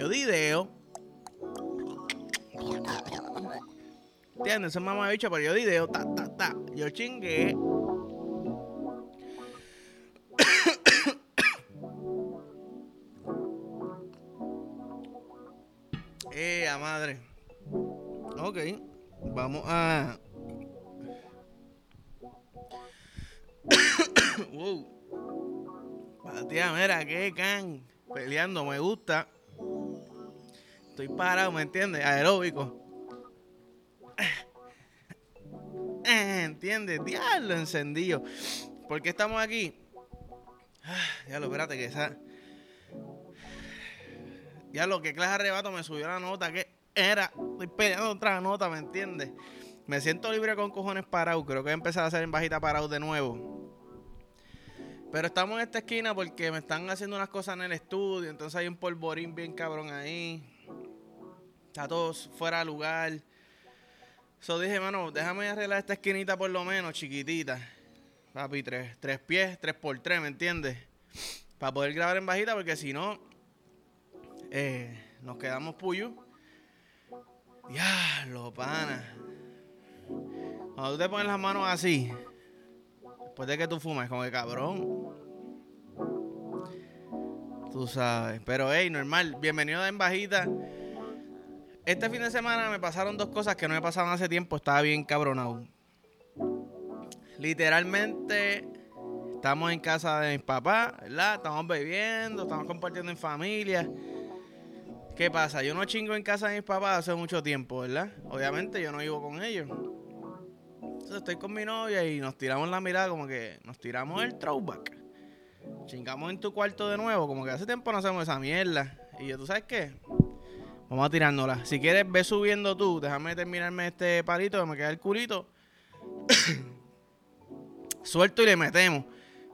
Yo di dedo. ¿Entiendes? Ese mamá bicho, pero yo di dedo. Ta, ta, ta. Yo chingué. eh, madre. Ok. Vamos a. wow. Tía, mira, qué can. Peleando, me gusta. Estoy parado, ¿me entiendes? Aeróbico. ¿Entiendes? Diablo, encendido. ¿Por qué estamos aquí? Diablo, espérate que esa. Diablo, que clase arrebato me subió la nota. que era? Estoy peleando otra nota, ¿me entiendes? Me siento libre con cojones parado. Creo que voy a empezar a hacer en bajita parado de nuevo. Pero estamos en esta esquina porque me están haciendo unas cosas en el estudio. Entonces hay un polvorín bien cabrón ahí. Está todo fuera de lugar. So dije, mano, déjame arreglar esta esquinita por lo menos, chiquitita. Papi, tres, tres pies, tres por tres, ¿me entiendes? Para poder grabar en bajita, porque si no, eh, nos quedamos puyo. Diablo, pana. Cuando tú te pones las manos así, después de que tú fumas, como que cabrón. Tú sabes. Pero, hey, normal. Bienvenido En Bajita. Este fin de semana me pasaron dos cosas que no me pasaban hace tiempo. Estaba bien cabronado. Literalmente, estamos en casa de mis papás, ¿verdad? Estamos bebiendo, estamos compartiendo en familia. ¿Qué pasa? Yo no chingo en casa de mis papás hace mucho tiempo, ¿verdad? Obviamente yo no vivo con ellos. Entonces estoy con mi novia y nos tiramos la mirada como que nos tiramos el throwback. Chingamos en tu cuarto de nuevo, como que hace tiempo no hacemos esa mierda. Y yo, ¿tú sabes qué? Vamos a tirárnosla. Si quieres, ve subiendo tú. Déjame terminarme este palito que me queda el culito. Suelto y le metemos.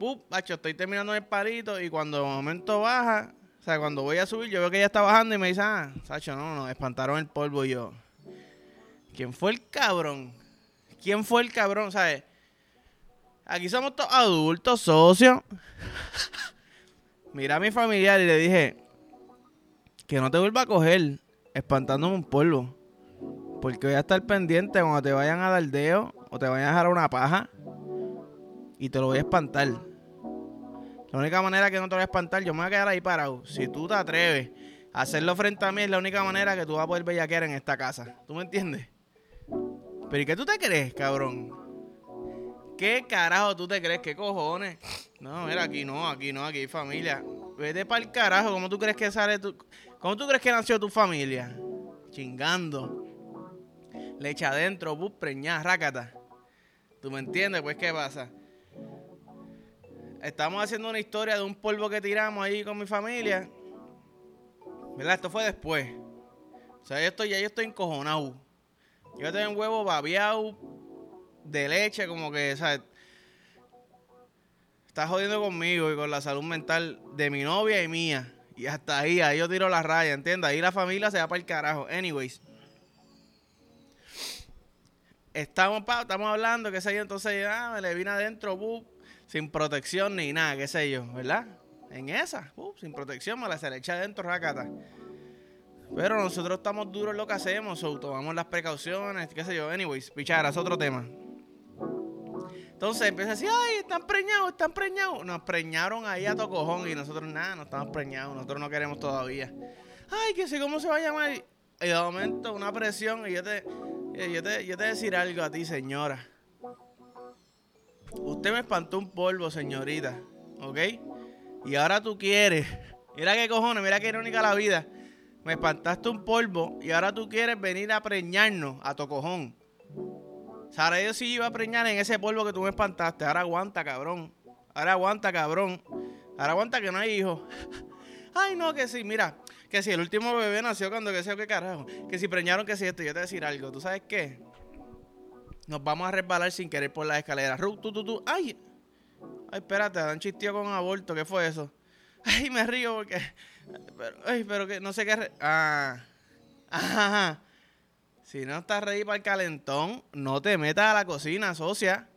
Pup, macho, estoy terminando el palito y cuando el momento baja, o sea, cuando voy a subir, yo veo que ella está bajando y me dice, ah, Sacho, no, no, espantaron el polvo yo. ¿Quién fue el cabrón? ¿Quién fue el cabrón? ¿Sabes? Aquí somos todos adultos, socios. Mira a mi familiar y le dije, que no te vuelva a coger espantándome un polvo. Porque voy a estar pendiente cuando te vayan a dar dedo o te vayan a dejar una paja y te lo voy a espantar. La única manera que no te voy a espantar, yo me voy a quedar ahí parado. Si tú te atreves a hacerlo frente a mí, es la única manera que tú vas a poder bellaquear en esta casa. ¿Tú me entiendes? Pero ¿y qué tú te crees, cabrón? ¿Qué carajo tú te crees? ¿Qué cojones? No, mira, aquí no, aquí no, aquí hay familia. Vete para el carajo, ¿cómo tú crees que sale tu... ¿Cómo tú crees que nació tu familia? Chingando. Leche adentro, bus, preñada, rácata. ¿Tú me entiendes? Pues, ¿qué pasa? Estamos haciendo una historia de un polvo que tiramos ahí con mi familia. ¿Verdad? Esto fue después. O sea, yo estoy, ya yo estoy encojonado. Yo tengo un huevo babiado de leche, como que, ¿sabes? Estás jodiendo conmigo y con la salud mental de mi novia y mía. Y hasta ahí, ahí yo tiro la raya, ¿entiendes? Ahí la familia se va para el carajo. Anyways. Estamos, estamos hablando, qué sé yo, entonces ah, me le vine adentro, sin protección ni nada, qué sé yo, ¿verdad? En esa, sin protección, me la se le echa adentro, racata. Pero nosotros estamos duros en lo que hacemos, o tomamos las precauciones, qué sé yo. Anyways, pichara, es otro tema. Entonces empieza así, ay, están preñados, están preñados. Nos preñaron ahí a tocojón y nosotros nada, no estamos preñados, nosotros no queremos todavía. Ay, que sé cómo se va a llamar. Y de momento una presión y yo te, yo te, yo te decir algo a ti, señora. Usted me espantó un polvo, señorita, ¿ok? Y ahora tú quieres, mira qué cojones, mira qué irónica la vida. Me espantaste un polvo y ahora tú quieres venir a preñarnos a tocojón. Sara, yo sí iba a preñar en ese polvo que tú me espantaste. Ahora aguanta, cabrón. Ahora aguanta, cabrón. Ahora aguanta que no hay hijos. Ay, no, que sí, mira. Que si el último bebé nació cuando que sea qué carajo. Que si preñaron, que si esto. Yo te voy a decir algo. ¿Tú sabes qué? Nos vamos a resbalar sin querer por las escaleras. Ru, tú, tú, tú. Ay. Ay, espérate, dan chistío con aborto. ¿Qué fue eso? Ay, me río porque. Ay, pero que no sé qué. Ah. Ajá. Si no estás ready para el calentón, no te metas a la cocina, socia.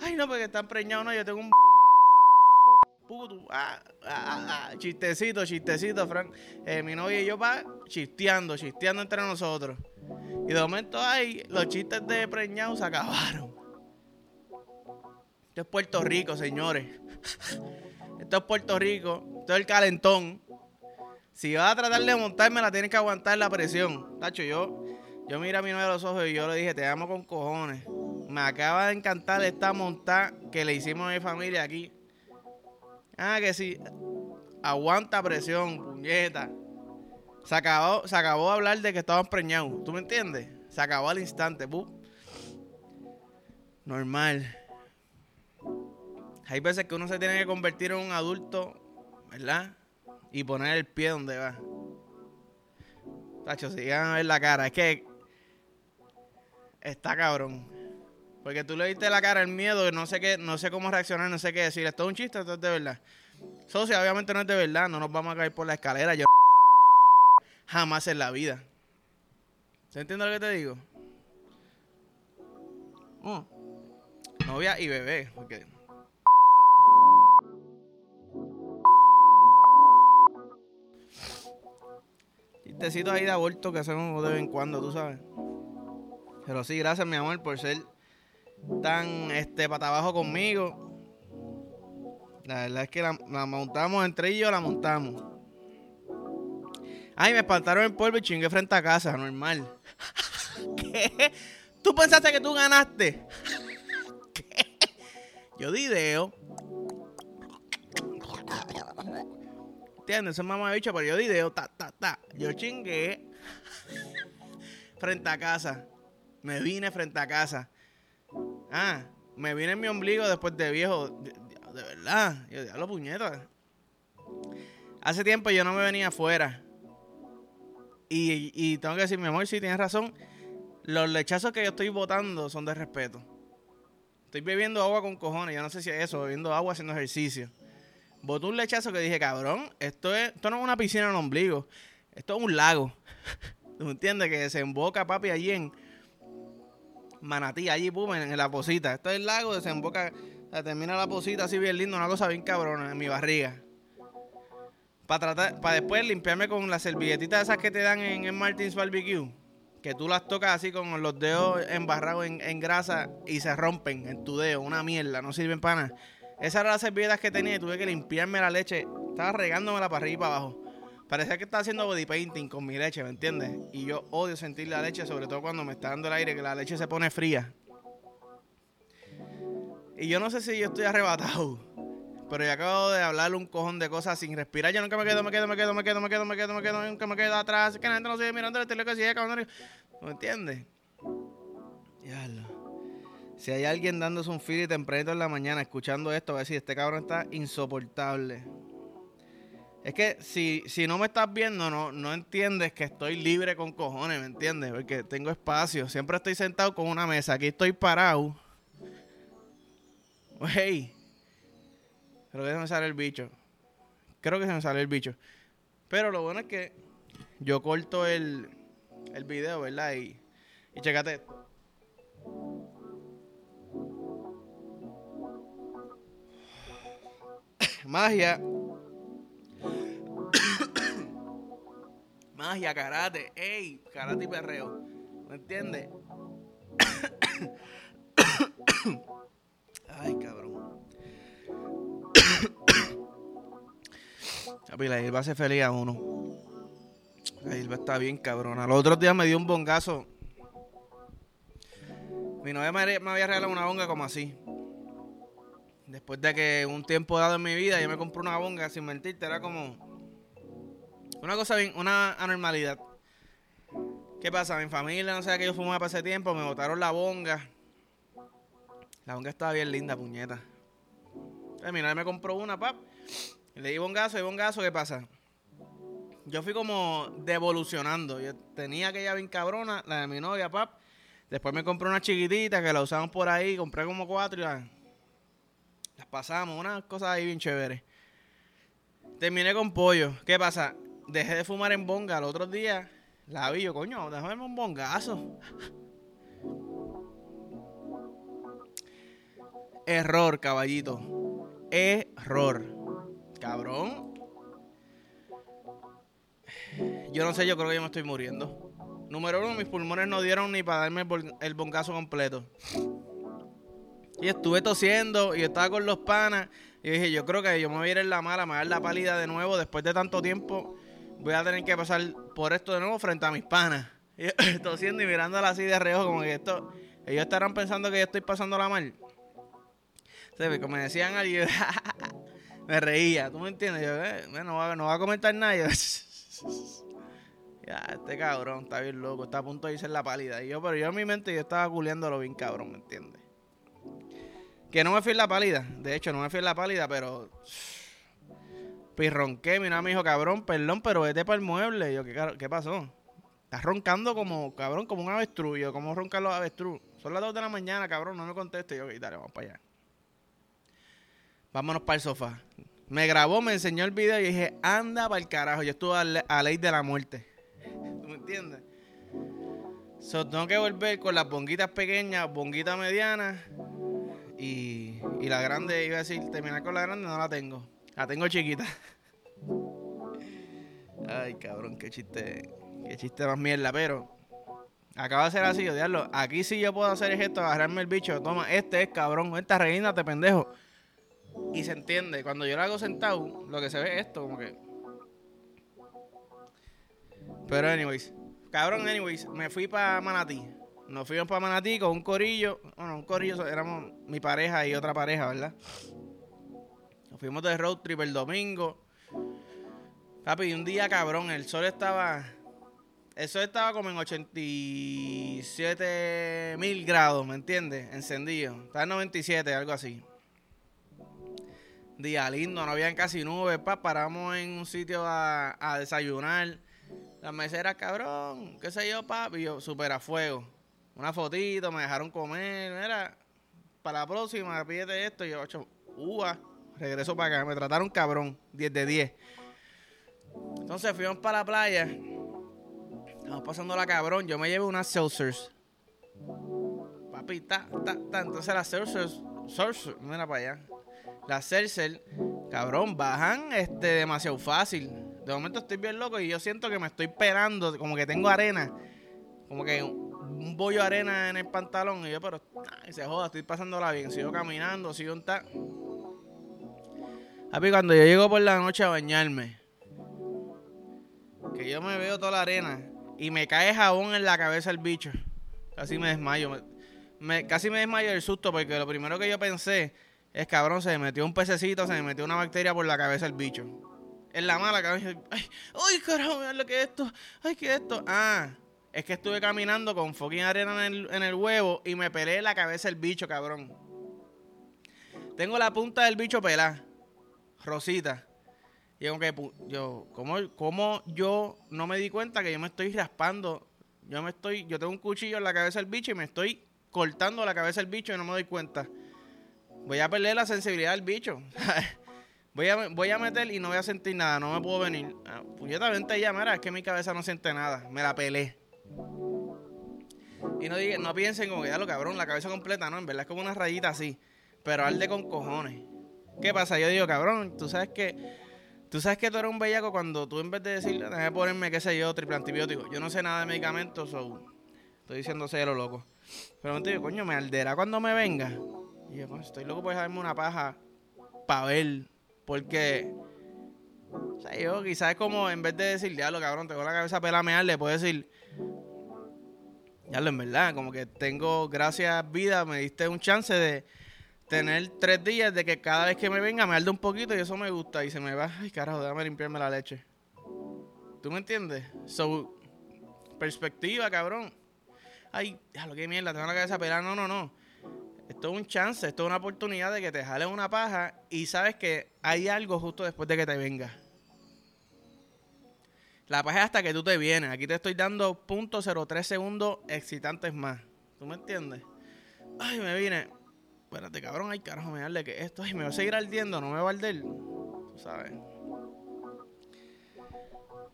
Ay, no, porque están preñados, no, yo tengo un... puto, ah, ah, ah, chistecito, chistecito, Frank. Eh, mi novia y yo pa chisteando, chisteando entre nosotros. Y de momento ahí, los chistes de preñado se acabaron. Esto es Puerto Rico, señores. Esto es Puerto Rico. Esto es el calentón. Si vas a tratar de montarme, la tienes que aguantar la presión. Tacho, yo, yo mira a mi novia a los ojos y yo le dije, te amo con cojones. Me acaba de encantar esta montada que le hicimos a mi familia aquí. Ah, que sí. Aguanta presión, puñeta. Se acabó, se acabó de hablar de que estaban preñados. ¿Tú me entiendes? Se acabó al instante. Normal. Hay veces que uno se tiene que convertir en un adulto, ¿verdad? Y poner el pie donde va. Tacho, si a ver la cara. Es que está cabrón. Porque tú le diste la cara el miedo, no sé qué, no sé cómo reaccionar, no sé qué decir. Esto es un chiste, esto es de verdad. Socia, obviamente no es de verdad, no nos vamos a caer por la escalera. Yo jamás en la vida. ¿Se entiende lo que te digo? Oh. Novia y bebé, porque Chistecitos ahí de aborto que hacemos de vez en cuando, tú sabes. Pero sí, gracias, mi amor, por ser tan este pata abajo conmigo. La verdad es que la, montamos entre ellos, la montamos. Ay, me espantaron el polvo y chingué frente a casa, normal. ¿Qué? ¿Tú pensaste que tú ganaste? ¿Qué? Yo di ideo. ¿Entiendes? Eso es mamá bicho, pero yo di ideo, ta, ta, ta. Yo chingué frente a casa. Me vine frente a casa. Ah, me vine en mi ombligo después de viejo. De, verdad. Yo diablo puñeta. Hace tiempo yo no me venía afuera. Y, y tengo que decir, mi amor, sí tienes razón. Los lechazos que yo estoy botando son de respeto. Estoy bebiendo agua con cojones. Yo no sé si es eso, bebiendo agua haciendo ejercicio. Botó un lechazo que dije, cabrón, esto, es, esto no es una piscina en el ombligo. Esto es un lago. ¿Tú entiendes? Que desemboca, papi, allí en Manatí, allí, pum, en, la posita. Esto es el lago, desemboca, termina la posita así bien lindo, una cosa bien cabrona en mi barriga. Para tratar, para después limpiarme con las servilletitas esas que te dan en, Martins Barbecue. Que tú las tocas así con los dedos embarrados en, en grasa y se rompen en tu dedo. Una mierda, no sirven para nada. Esas eran las servilletas que tenía y tuve que limpiarme la leche. Estaba regándomela para arriba y para abajo. Parecía que estaba haciendo body painting con mi leche, ¿me entiendes? Y yo odio sentir la leche, sobre todo cuando me está dando el aire, que la leche se pone fría. Y yo no sé si yo estoy arrebatado. Pero yo acabo de hablarle un cojón de cosas sin respirar. Yo nunca me quedo, me quedo, me quedo, me quedo, me quedo, me quedo, me quedo, nunca me quedo atrás. Que la gente no sigue mirando el teléfono sigue, cabrón. ¿Me entiendes? Diablo. Si hay alguien dándose un feed tempranito en la mañana escuchando esto, va a decir, este cabrón está insoportable. Es que si, si no me estás viendo, no, no entiendes que estoy libre con cojones, ¿me entiendes? Porque tengo espacio. Siempre estoy sentado con una mesa. Aquí estoy parado. Hey. Creo que se me sale el bicho. Creo que se me sale el bicho. Pero lo bueno es que yo corto el, el video, ¿verdad? Y, y checate Magia. Magia, karate. Ey, karate y perreo. ¿Me entiendes? Ay, cabrón. Papi, la Ilva hace feliz a uno. La Ilva está bien cabrona. Los otros días me dio un bongazo. Mi novia me había regalado una bonga como así. Después de que un tiempo dado en mi vida yo me compré una bonga, sin mentirte, era como una cosa bien, una anormalidad. ¿Qué pasa? Mi familia no sé que yo fumaba para ese tiempo, me botaron la bonga. La bonga estaba bien linda, puñeta. Entonces, me compró una, pap. Le di bongazo, y bongazo, ¿qué pasa? Yo fui como devolucionando. Yo tenía aquella bien cabrona, la de mi novia, pap. Después me compré una chiquitita que la usamos por ahí, compré como cuatro y la, las pasamos, unas cosas ahí bien chéveres. Terminé con pollo. ¿Qué pasa? Dejé de fumar en bonga. El otro día la vi yo, coño, déjame un bongazo. Error, caballito. Error. Cabrón. Yo no sé, yo creo que yo me estoy muriendo. Número uno, mis pulmones no dieron ni para darme el bongazo completo. Y estuve tosiendo y estaba con los panas. Y dije, yo creo que yo me voy a ir en la mala, me voy a dar la pálida de nuevo. Después de tanto tiempo, voy a tener que pasar por esto de nuevo frente a mis panas. Y tosiendo y mirándola así de reojo, como que esto. Ellos estarán pensando que yo estoy pasando la mal. ¿Sabes? Como me decían alguien, me reía, ¿tú me entiendes? Yo, eh, no va, no va a comentar nada. Yo, ya, este cabrón está bien loco, está a punto de irse en la pálida. Y yo, pero yo en mi mente yo estaba culiándolo bien cabrón, ¿me entiendes? Que no me fui en la pálida. De hecho, no me fui en la pálida, pero. Pirronqué, mi me dijo, cabrón, perdón, pero vete para el mueble. Y yo, ¿qué, ¿qué pasó? Estás roncando como, cabrón, como un avestruz. Yo, ¿cómo roncan los avestruz? Son las 2 de la mañana, cabrón, no me conteste. Yo, dale, vamos para allá. Vámonos para el sofá. Me grabó, me enseñó el video y dije, anda para el carajo. Yo estuve a, ley de la muerte. ¿Tú me entiendes? So, tengo que volver con las bonguitas pequeñas, bonguitas medianas y, y la grande, iba a decir, terminar con la grande, no la tengo. La tengo chiquita. Ay, cabrón, qué chiste, qué chiste más mierda, pero acaba de ser así, odiarlo. Aquí sí yo puedo hacer esto, agarrarme el bicho. Toma, este es cabrón, esta reina te pendejo. Y se entiende. Cuando yo lo hago sentado, lo que se ve es esto, como que. Pero, anyways. Cabrón, anyways, me fui para Manatí. Nos fuimos para Manatí con un corillo. Bueno, un corillo, éramos mi pareja y otra pareja, ¿verdad? Fuimos de road trip el domingo. Papi, un día cabrón, el sol estaba. El sol estaba como en 87 mil grados, ¿me entiendes? Encendido. Estaba en 97, algo así. Día lindo, no habían casi nubes, pa. Paramos en un sitio a, desayunar. Las meseras, cabrón, qué sé yo, papi. Yo, súper a fuego una fotito, me dejaron comer, mira, para la próxima, pídete esto, y yo, ocho, uva, regreso para acá, me trataron cabrón, 10 de 10. Entonces fuimos para la playa, estamos pasando la cabrón, yo me llevé unas seltzers. Papi, ta, ta, ta, entonces las seltzers, seltzers, mira para allá. Las seltzers, cabrón, bajan este demasiado fácil. De momento estoy bien loco y yo siento que me estoy pelando, como que tengo arena. Como que un bollo de arena en el pantalón. Y yo, pero, ay, se joda, estoy pasándola bien. Sigo caminando, sigo en tal. Papi, cuando yo llego por la noche a bañarme, que yo me veo toda la arena y me cae jabón en la cabeza el bicho. Casi me desmayo. Me, casi me desmayo del susto porque lo primero que yo pensé es, cabrón, se me metió un pececito, se me metió una bacteria por la cabeza el bicho. En la mala, cabeza Ay, ay, carajo, mira lo que es esto. Ay, ¿qué es esto? Ah, es que estuve caminando con fucking arena en el, huevo y me pelé la cabeza el bicho, cabrón. Tengo la punta del bicho pelada, rosita. Y aunque yo, ¿cómo, yo no me di cuenta que yo me estoy raspando? Yo me estoy, yo tengo un cuchillo en la cabeza del bicho y me estoy cortando la cabeza del bicho y no me doy cuenta. Voy a perder la sensibilidad del bicho. voy, a, voy a meter y no voy a sentir nada, no me puedo venir. Ah, también te mira, es que mi cabeza no siente nada. Me la pelé. Y no, digan, no piensen como que ya lo cabrón, la cabeza completa, no, en verdad es como una rayita así, pero arde con cojones. ¿Qué pasa? Yo digo, cabrón, tú sabes que tú sabes que tú eres un bellaco cuando tú en vez de decir, déjame ponerme, qué sé yo, triple antibiótico. Yo no sé nada de medicamentos, so, estoy diciendo lo loco. Pero me digo, coño, me arderá cuando me venga. Y yo, pues, estoy loco por dejarme una paja para ver, porque o sea, yo quizás como en vez de decir, diablo, cabrón, tengo la cabeza pelamear, le puedo decir, diablo, en verdad, como que tengo, gracias vida, me diste un chance de tener tres días de que cada vez que me venga me arde un poquito y eso me gusta y se me va, ay carajo, déjame limpiarme la leche. ¿Tú me entiendes? So, perspectiva, cabrón. Ay, diablo, qué mierda, tengo la cabeza pelada. No, no, no. Esto es un chance, esto es una oportunidad de que te jales una paja y sabes que hay algo justo después de que te venga. La paja es hasta que tú te vienes. Aquí te estoy dando .03 segundos excitantes más. ¿Tú me entiendes? Ay, me vine espérate, cabrón, ay, carajo, me darle que esto, ay, me voy a seguir ardiendo, no me va a arder. Tú sabes.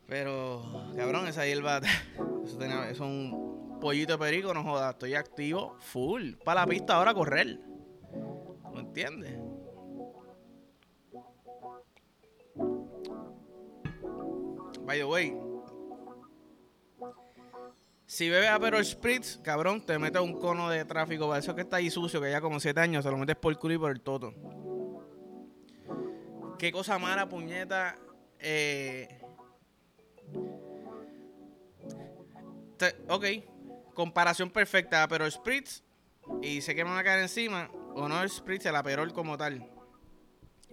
Pero, cabrón, esa hierba, eso, tenía, eso es un pollito de perico, no jodas, estoy activo, full, para la pista ahora correr. ¿No entiendes? By the way, si bebes Aperol Spritz, cabrón, te metes un cono de tráfico. Para eso que está ahí sucio, que ya como 7 años, se lo metes por el culo y por el toto. Qué cosa mala, puñeta. Eh, ok, comparación perfecta. Aperol Spritz, y sé que me van a caer encima, o no el Spritz, el Aperol como tal.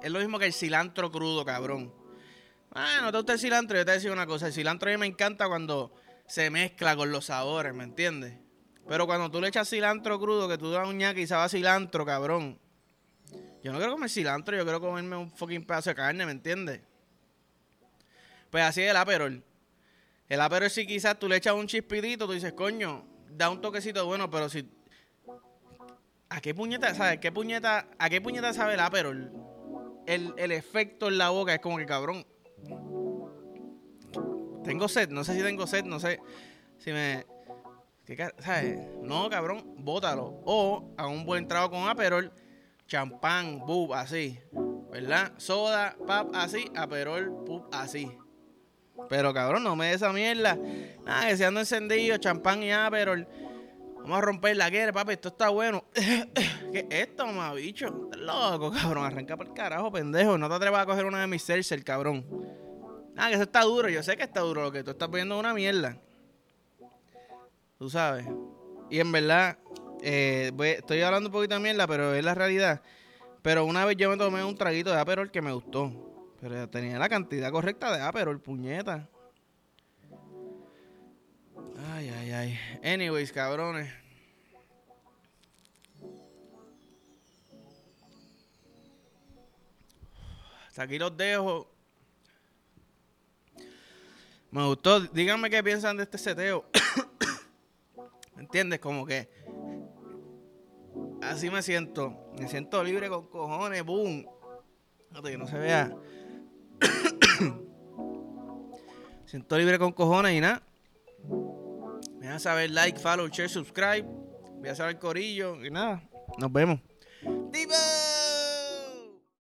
Es lo mismo que el cilantro crudo, cabrón. Ah, no te gusta el cilantro, yo te voy a una cosa. El cilantro a mí me encanta cuando se mezcla con los sabores, ¿me entiendes? Pero cuando tú le echas cilantro crudo, que tú das un ñaque y sabe cilantro, cabrón. Yo no quiero comer cilantro, yo quiero comerme un fucking pedazo de carne, ¿me entiendes? Pues así es el aperol. El aperol si quizás tú le echas un chispidito, tú dices, coño, da un toquecito bueno, pero si... ¿A qué puñeta, sabes? ¿Qué puñeta, ¿A qué puñeta sabe el aperol? El, el efecto en la boca es como que, cabrón, tengo sed, no sé si tengo sed, no sé si me. ¿Sabes? No, cabrón, bótalo. O a un buen trago con Aperol, champán, bub, así. ¿Verdad? Soda, pap, así. Aperol, pub, así. Pero cabrón, no me des esa mierda. Nada, que se ando encendido, champán y Aperol. Vamos a romper la guerra, papi. Esto está bueno. ¿Qué es esto, mamá, bicho? Estás loco, cabrón. Arranca por el carajo, pendejo. No te atrevas a coger una de mis Celsius, cabrón. Ah, que eso está duro. Yo sé que está duro. Lo que tú estás viendo una mierda. Tú sabes. Y en verdad, eh, estoy hablando un poquito de mierda, pero es la realidad. Pero una vez yo me tomé un traguito de Aperol que me gustó. Pero tenía la cantidad correcta de Aperol, puñeta. Ay, ay, ay. Anyways, cabrones. Hasta aquí los dejo. Me gustó. Díganme qué piensan de este seteo. ¿Me entiendes? Como que. Así me siento. Me siento libre con cojones. Boom. que no se vea. siento libre con cojones y nada. Me a saber like, follow, share, subscribe. Voy a saber corillo y nada. Nos vemos. ¡Diva!